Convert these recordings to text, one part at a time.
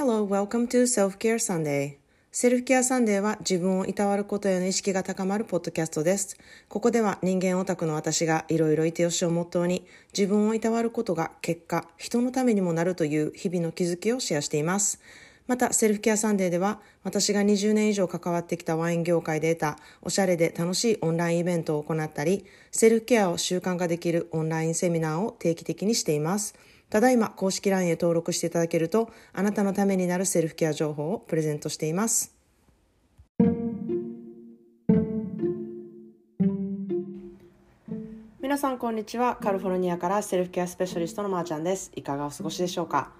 Hello, welcome to Self-Care Sunday. セルフケアサンデーは自分をいたわることへの意識が高まるポッドキャストです。ここでは人間オタクの私がいろいろいてよしをモットーに自分をいたわることが結果、人のためにもなるという日々の気づきをシェアしています。また、セルフケアサンデーでは、私が20年以上関わってきたワイン業界で得たおしゃれで楽しいオンラインイベントを行ったり、セルフケアを習慣化できるオンラインセミナーを定期的にしています。ただいま公式 LINE へ登録していただけると、あなたのためになるセルフケア情報をプレゼントしています。皆さんこんにちは。カリフォルニアからセルフケアスペシャリストのまーちゃんです。いかがお過ごしでしょうか？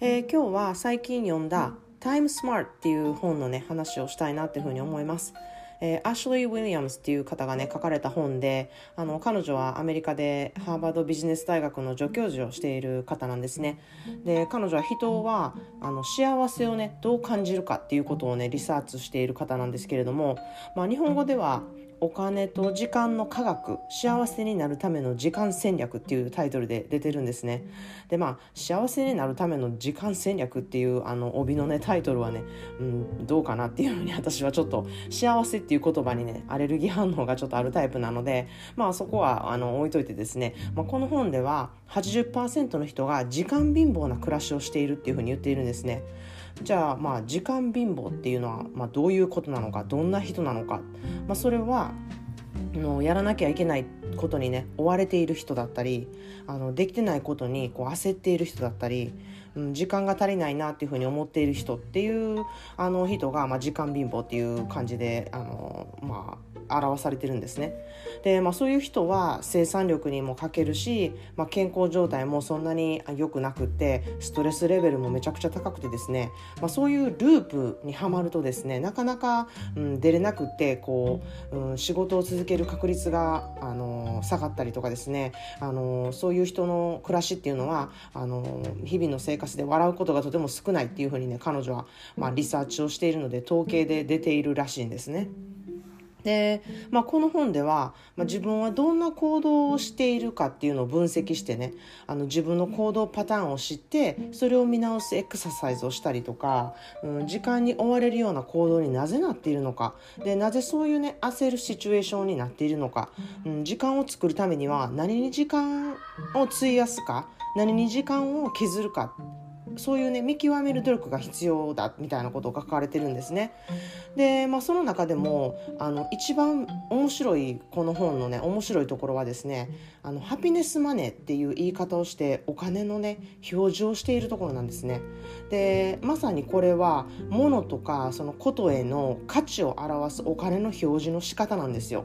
えー、今日は最近読んだ Time Smart っていう本のね話をしたいなっていうふうに思います。えー、アシュリー・ウィリアムスっていう方がね書かれた本であの彼女はアメリカでハーバードビジネス大学の助教授をしている方なんですね。で彼女は人はあの幸せをねどう感じるかっていうことをねリサーチしている方なんですけれども、まあ、日本語ではお金と時間の科学幸せになるための時間戦略っていうタイトルで出てるんですね。でまあ幸せになるための時間戦略っていうあの帯のねタイトルはね、うん、どうかなっていうのに私はちょっと幸せっていう言葉にねアレルギー反応がちょっとあるタイプなのでまあそこはあの置いといてですね、まあ、この本では80%の人が時間貧乏な暮らしをしているっていうふうに言っているんですね。じゃあまあ時間貧乏っていうのは、まあ、どういうことなのかどんな人なのか、まあ、それはのやらなきゃいけないことにね追われている人だったりあのできてないことにこう焦っている人だったり、うん、時間が足りないなっていうふうに思っている人っていうあの人が、まあ、時間貧乏っていう感じであの、まあ、表されてるんですね。で、まあ、そういう人は生産力にも欠けるし、まあ、健康状態もそんなに良くなくってストレスレベルもめちゃくちゃ高くてですね、まあ、そういうループにはまるとですねなかなか、うん、出れなくってこう、うん、仕事を続ける確率が、あの下がったりとかですね、あのそういう人の暮らしっていうのはあの日々の生活で笑うことがとても少ないっていうふうにね彼女は、まあ、リサーチをしているので統計で出ているらしいんですね。で、まあ、この本では、まあ、自分はどんな行動をしているかっていうのを分析してねあの自分の行動パターンを知ってそれを見直すエクササイズをしたりとか、うん、時間に追われるような行動になぜなっているのか。でなぜそういうね焦るシチュエーションになっているのか、うん、時間を作るためには何に時間を費やすか何に時間を削るかそういうね見極める努力が必要だみたいなことが書かれてるんですね。で、まあ、その中でもあの一番面白いこの本のね面白いところはですねあのハピネスマネーっていう言い方をしてお金のね表示をしているところなんですね。でまさにこれは物とかそのことへの価値を表すお金の表示の仕方なんですよ。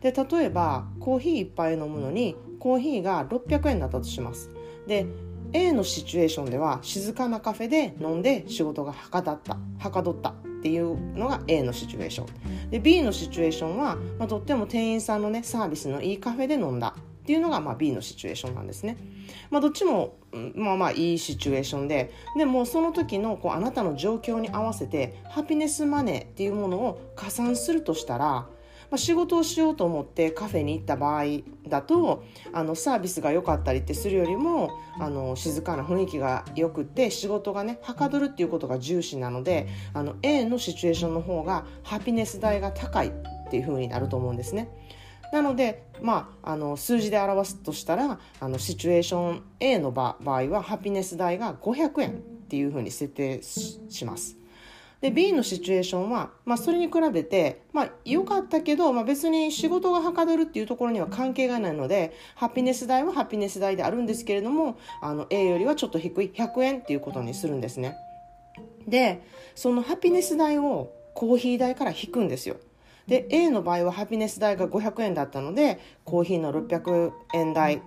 で例えばコーヒー1杯飲むのにコーヒーが600円だったとします。で A のシチュエーションでは静かなカフェで飲んで仕事がはかどったはかどったっていうのが A のシチュエーションで B のシチュエーションは、まあ、とっても店員さんのねサービスのいいカフェで飲んだっていうのが、まあ、B のシチュエーションなんですね。まあ、どっちも、まあまあいいシチュエーションで、でもその時のこうあなたの状況に合わせて、ハピネスマネーっていうものを加算するとしたら、まあ、仕事をしようと思ってカフェに行った場合だとあのサービスが良かったりってするよりもあの静かな雰囲気が良くて仕事がねはかどるっていうことが重視なのであの A のシチュエーションの方がハピネス代が高いっていう風になると思うんですね。なので、まあ、あの数字で表すとしたらあのシチュエーション A の場合はハピネス代が500円っていうふうに設定します。で B のシチュエーションは、まあ、それに比べて、まあ、良かったけど、まあ、別に仕事がはかどるっていうところには関係がないのでハピネス代はハピネス代であるんですけれどもあの A よりはちょっと低い100円っていうことにするんですねでそのハピネス代をコーヒー代から引くんですよで A の場合はハピネス代が500円だったのでコーヒーの600円代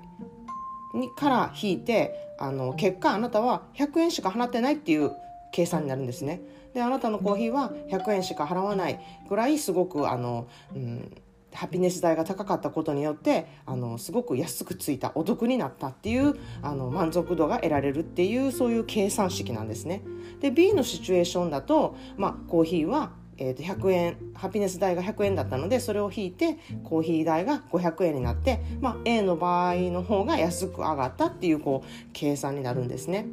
にから引いてあの結果あなたは100円しか払ってないっていう計算になるんですね。であなたのコーヒーは100円しか払わないぐらいすごくあの、うん、ハピネス代が高かったことによってあのすごく安くついたお得になったっていうあの満足度が得られるっていうそういう計算式なんですね。で B のシチュエーションだと、まあ、コーヒーはえー、と100円ハピネス代が100円だったのでそれを引いてコーヒー代が500円になって、まあ、A の場合の方が安く上がったっていうこう計算になるんですね。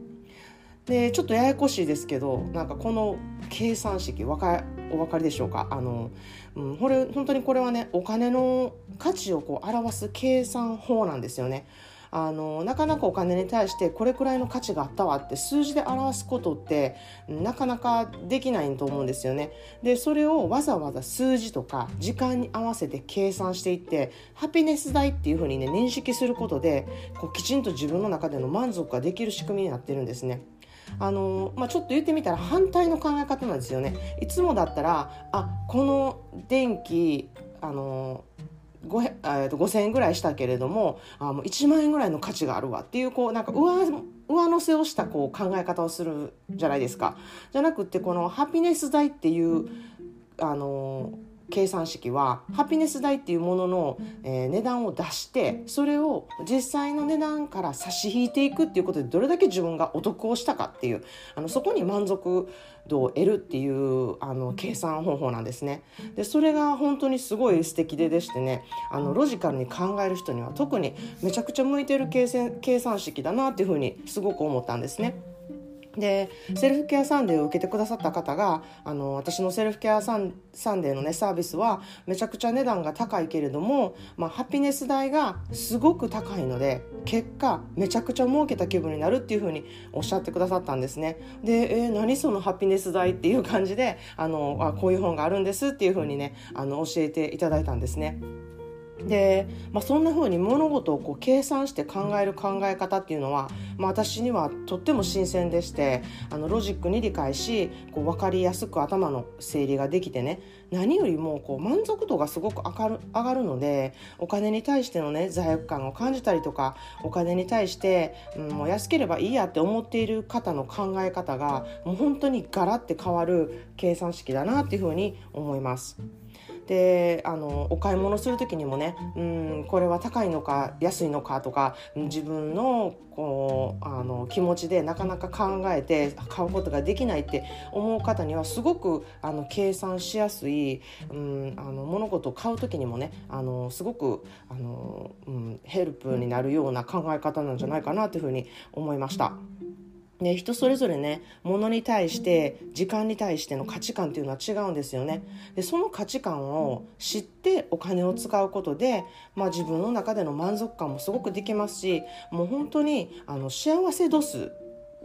でちょっとややこしいですけどなんかこの計算式わかお分かりでしょうか？あの、うん、これ本当にこれはねお金の価値をこう表す計算法なんですよね。あのなかなかお金に対してこれくらいの価値があったわって数字で表すことってなかなかできないと思うんですよね。でそれをわざわざ数字とか時間に合わせて計算していってハピネス代っていうふうにね認識することでこうきちんと自分の中での満足ができる仕組みになってるんですね。あのまあ、ちょっと言ってみたら反対の考え方なんですよね。いつもだったらあこの電気あの5,000円ぐらいしたけれどもあもう1万円ぐらいの価値があるわっていうこうなんか上上乗せをしたこう考え方をするじゃないですか。じゃなくてこのハピネス代っていうあの計算式はハピネス代っていうものの、えー、値段を出してそれを実際の値段から差し引いていくっていうことでどれだけ自分がお得をしたかっていうあのそこに満足度を得るっていうあの計算方法なんですね。でそれが本当にすごい素敵ででしてねあのロジカルに考える人には特にめちゃくちゃ向いてる計算計算式だなっていうふうにすごく思ったんですね。でセルフケアサンデーを受けてくださった方があの私のセルフケアサンデーのねサービスはめちゃくちゃ値段が高いけれども、まあ、 happiness 代がすごく高いので結果めちゃくちゃ儲けた気分になるっていうふうにおっしゃってくださったんですねで、えー、何そのハピネス代っていう感じであのあこういう本があるんですっていうふうにねあの教えていただいたんですね。で、まあ、そんな風に物事をこう計算して考える考え方っていうのは、まあ、私にはとっても新鮮でしてあのロジックに理解しこう分かりやすく頭の整理ができてね何よりもこう満足度がすごく上がる上がるのでお金に対してのね罪悪感を感じたりとかお金に対して、うん、もう安ければいいやって思っている方の考え方がもう本当にガラッて変わる計算式だなっていうふうに思います。であのお買い物する時にもねうんこれは高いのか安いのかとか自分のこうあの気持ちでなかなか考えて買うことができないって思う方にはすごくあの計算しやすい、うん、あの物事を買う時にもねあのすごくあの、うん、ヘルプになるような考え方なんじゃないかなというふうに思いました。ね、人それぞれね物に対して時間に対しての価値観っていうのは違うんですよね。でその価値観を知ってお金を使うことで、まあ、自分の中での満足感もすごくできますしもう本当にあの幸せ度数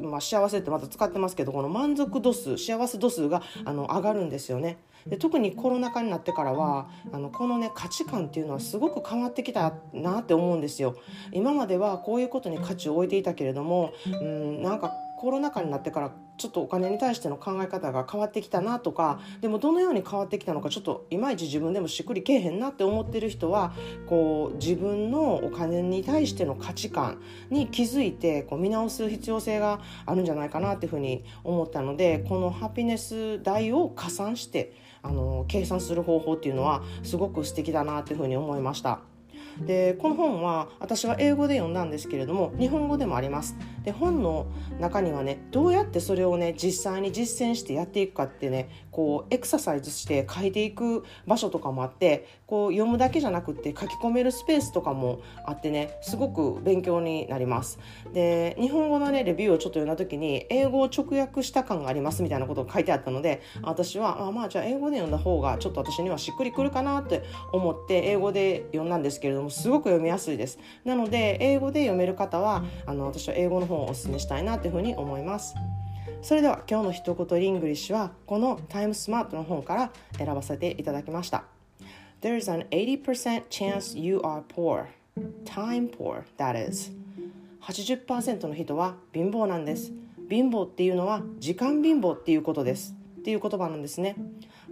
まあ、幸せってまた使ってますけどこの満足度数幸せ度数があの上がるんですよね。で特にコロナ禍になってからはあのこのね価値観っていうのはすごく変わってきたなって思うんですよ。今まではこういうことに価値を置いていたけれどもうんなんかコロナ禍になってからちょっとお金に対しての考え方が変わってきたなとかでもどのように変わってきたのかちょっといまいち自分でもしっくりけえへんなって思ってる人はこう自分のお金に対しての価値観に気づいてこう見直す必要性があるんじゃないかなっていうふうに思ったのでこのハピネス代を加算してあの計算する方法っていうのはすごく素敵だなっていうふうに思いました。でこの本は私は英語で読んだんですけれども日本語でもあります。で本の中にはねどうやってそれをね実際に実践してやっていくかってねこうエクササイズして書いていく場所とかもあってこう読むだけじゃなくって書き込めるスペースとかもあってねすごく勉強になります。で日本語のねレビューをちょっと読んだ時に英語を直訳した感がありますみたいなことが書いてあったので私はあまあじゃあ英語で読んだ方がちょっと私にはしっくりくるかなって思って英語で読んだんですけれどもすごく読みやすいです。なので英語で読める方はあの私は英語の本をおすすめしたいなというふうに思います。それでは今日の一言リングリッシュはこのタイムスマートの本から選ばせていただきました。There's an 80% chance you are poor. Time poor that is. 80%の人は貧乏なんです。貧乏っていうのは時間貧乏っていうことです。っていう言葉なんですね。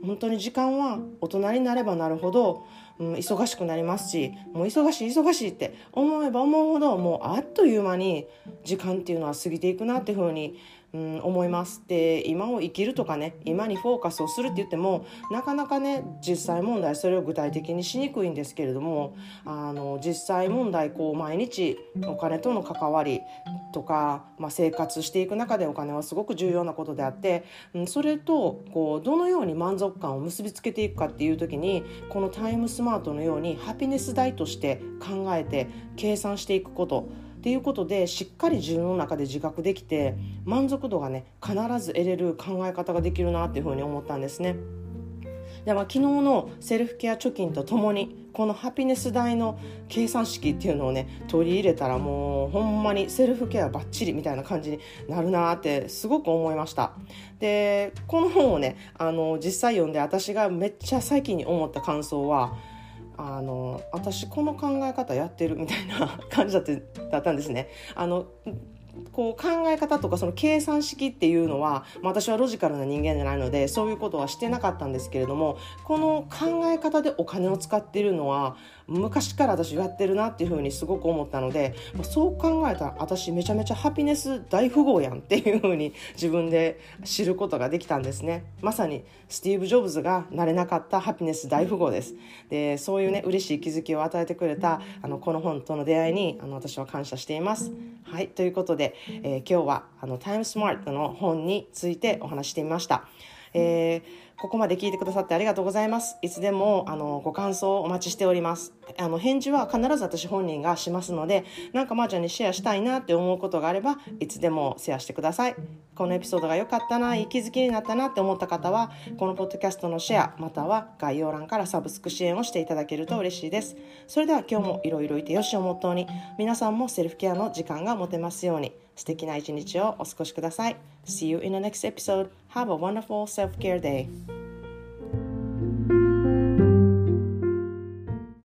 本当に時間は大人になればなるほどうん、忙しくなりますしもう忙しい忙しいって思えば思うほどもうあっという間に時間っていうのは過ぎていくなっていうふうにうん、思います。で今を生きるとかね今にフォーカスをするって言ってもなかなかね実際問題それを具体的にしにくいんですけれどもあの実際問題こう毎日お金との関わりとか、まあ、生活していく中でお金はすごく重要なことであって、うん、それとこうどのように満足感を結びつけていくかっていう時にこのタイムスマートのようにハピネス代として考えて計算していくこと。っていうことでしっかり自分の中で自覚できて満足度がね必ず得れる考え方ができるなっていうふうに思ったんですね。でまあ、昨日のセルフケア貯金とともにこのハピネス代の計算式っていうのをね取り入れたらもうほんまにセルフケアバッチリみたいな感じになるなってすごく思いましたでこの本をねあの実際読んで私がめっちゃ最近に思った感想はあの私この考え方やってるみたいな感じだったんですね。あのこう考え方とかその計算式っていうのは、私はロジカルな人間じゃないのでそういうことはしてなかったんですけれどもこの考え方でお金を使っているのは昔から私やってるなっていうふうにすごく思ったのでそう考えたら私めちゃめちゃハピネス大富豪やんっていうふうに自分で知ることができたんですね。まさにスティーブ・ジョブズがなれなかったハピネス大富豪です。でそういうね嬉しい気づきを与えてくれたあのこの本との出会いにあの私は感謝しています。はいということで、えー、今日はあのタイムスマートの本についてお話してみました。えーここまで聞いてくださってありがとうございます。いつでも、あの、ご感想をお待ちしております。あの、返事は必ず私本人がしますので、なんかまーちゃんにシェアしたいなって思うことがあれば、いつでもシェアしてください。このエピソードが良かったな、いい気づきになったなって思った方は、このポッドキャストのシェア、または概要欄からサブスク支援をしていただけると嬉しいです。それでは今日もいろいろいてよしをモットーに、皆さんもセルフケアの時間が持てますように、素敵な一日をお過ごしください。See you in the next episode. Have a wonderful self-care day.